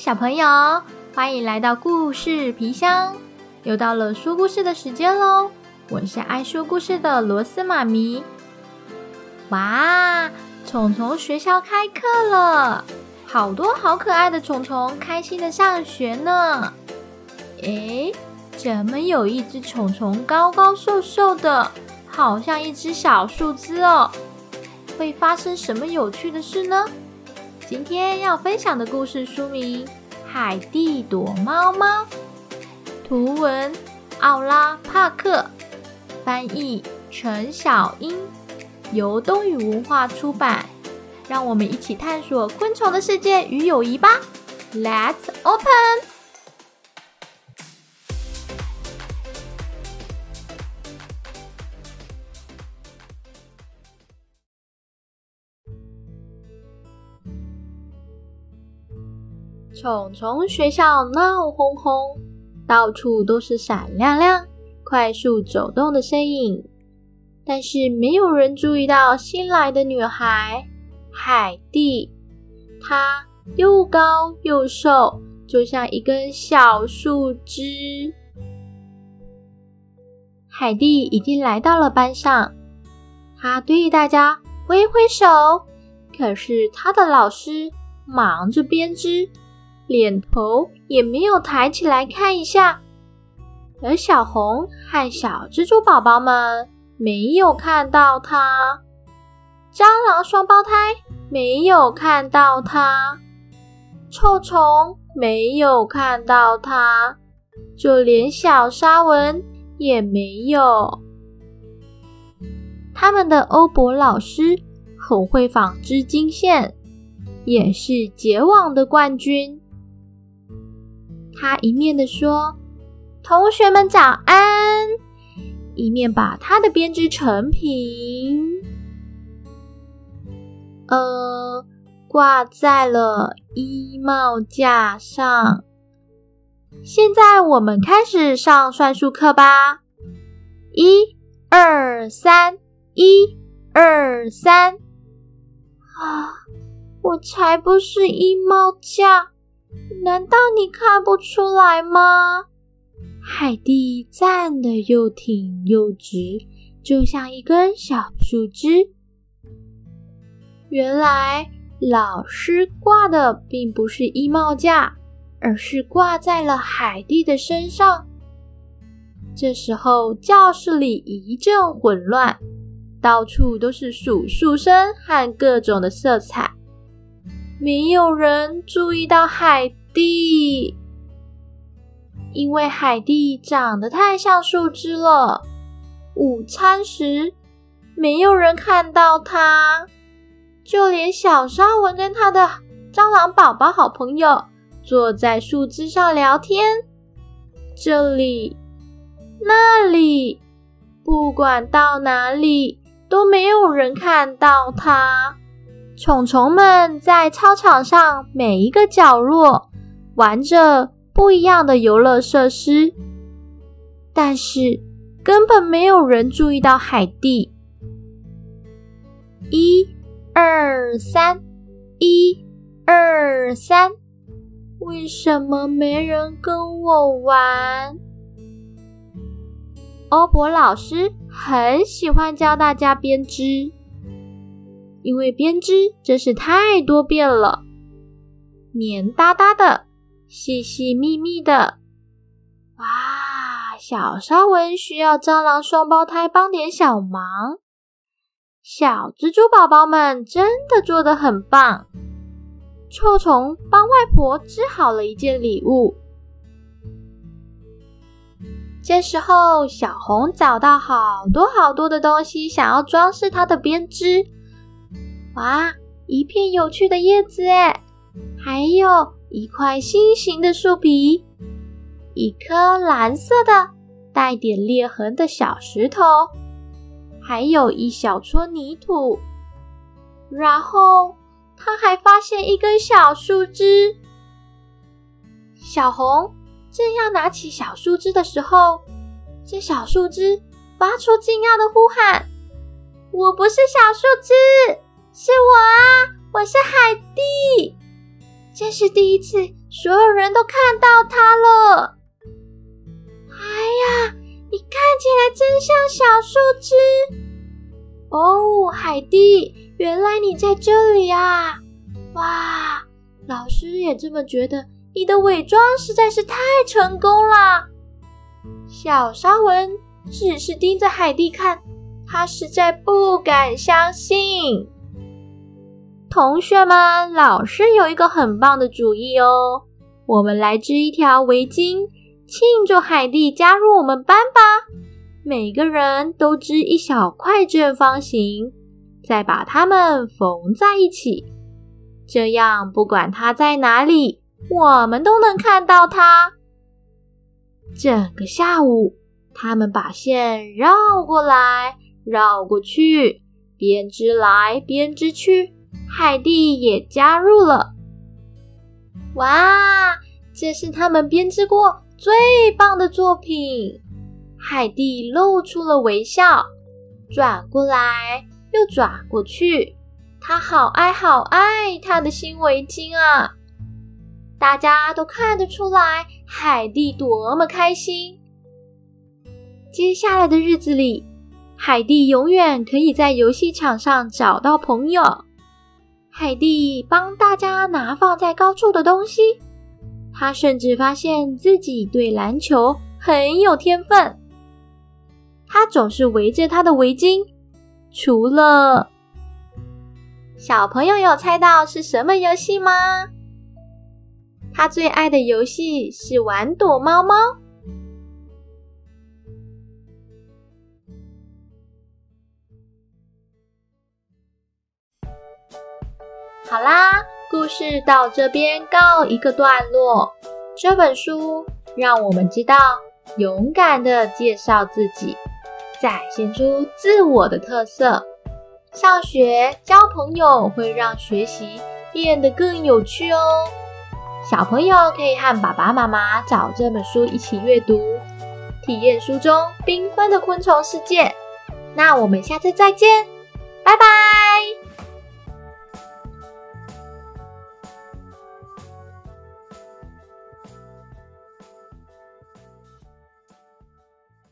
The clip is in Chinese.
小朋友，欢迎来到故事皮箱，又到了说故事的时间喽！我是爱说故事的螺丝妈咪。哇，虫虫学校开课了，好多好可爱的虫虫开心的上学呢。诶，怎么有一只虫虫高高瘦瘦的，好像一只小树枝哦？会发生什么有趣的事呢？今天要分享的故事书名《海蒂躲猫猫》，图文奥拉帕克，翻译陈小英，由东宇文化出版。让我们一起探索昆虫的世界与友谊吧！Let's open。虫虫学校闹哄哄，到处都是闪亮亮、快速走动的身影，但是没有人注意到新来的女孩海蒂。她又高又瘦，就像一根小树枝。海蒂已经来到了班上，她对大家挥挥手，可是她的老师忙着编织。脸头也没有抬起来看一下，而小红和小蜘蛛宝宝们没有看到它，蟑螂双胞胎没有看到它，臭虫没有看到它，就连小沙文也没有。他们的欧博老师很会纺织金线，也是结网的冠军。他一面的说：“同学们早安”，一面把他的编织成品，呃，挂在了衣帽架上。现在我们开始上算术课吧！一、二、三，一、二、三。啊，我才不是衣帽架！难道你看不出来吗？海蒂站得又挺又直，就像一根小树枝。原来老师挂的并不是衣帽架，而是挂在了海蒂的身上。这时候教室里一阵混乱，到处都是数数声和各种的色彩，没有人注意到海。蒂，因为海蒂长得太像树枝了。午餐时，没有人看到它，就连小沙文跟他的蟑螂宝宝好朋友坐在树枝上聊天。这里、那里，不管到哪里，都没有人看到他。虫虫们在操场上每一个角落。玩着不一样的游乐设施，但是根本没有人注意到海蒂。一、二、三，一、二、三，为什么没人跟我玩？欧博老师很喜欢教大家编织，因为编织真是太多变了，黏哒哒的。细细密密的，哇！小沙文需要蟑螂双胞胎帮点小忙，小蜘蛛宝宝们真的做的很棒。臭虫帮外婆织好了一件礼物。这时候，小红找到好多好多的东西，想要装饰它的编织。哇！一片有趣的叶子，哎，还有。一块心形的树皮，一颗蓝色的带点裂痕的小石头，还有一小撮泥土。然后他还发现一根小树枝。小红正要拿起小树枝的时候，这小树枝发出惊讶的呼喊：“我不是小树枝，是我啊！我是海蒂。”这是第一次所有人都看到它了。哎呀，你看起来真像小树枝。哦，海蒂，原来你在这里啊！哇，老师也这么觉得。你的伪装实在是太成功了。小沙文只是盯着海蒂看，他实在不敢相信。同学们，老师有一个很棒的主意哦，我们来织一条围巾，庆祝海蒂加入我们班吧！每个人都织一小块正方形，再把它们缝在一起，这样不管它在哪里，我们都能看到它。整个下午，他们把线绕过来绕过去，编织来编织去。海蒂也加入了。哇，这是他们编织过最棒的作品！海蒂露出了微笑，转过来又转过去，她好爱好爱她的新围巾啊！大家都看得出来，海蒂多么开心。接下来的日子里，海蒂永远可以在游戏场上找到朋友。凯蒂帮大家拿放在高处的东西，他甚至发现自己对篮球很有天分。他总是围着他的围巾，除了小朋友有猜到是什么游戏吗？他最爱的游戏是玩躲猫猫。好啦，故事到这边告一个段落。这本书让我们知道，勇敢的介绍自己，展现出自我的特色。上学交朋友会让学习变得更有趣哦。小朋友可以和爸爸妈妈找这本书一起阅读，体验书中缤纷的昆虫世界。那我们下次再见，拜拜。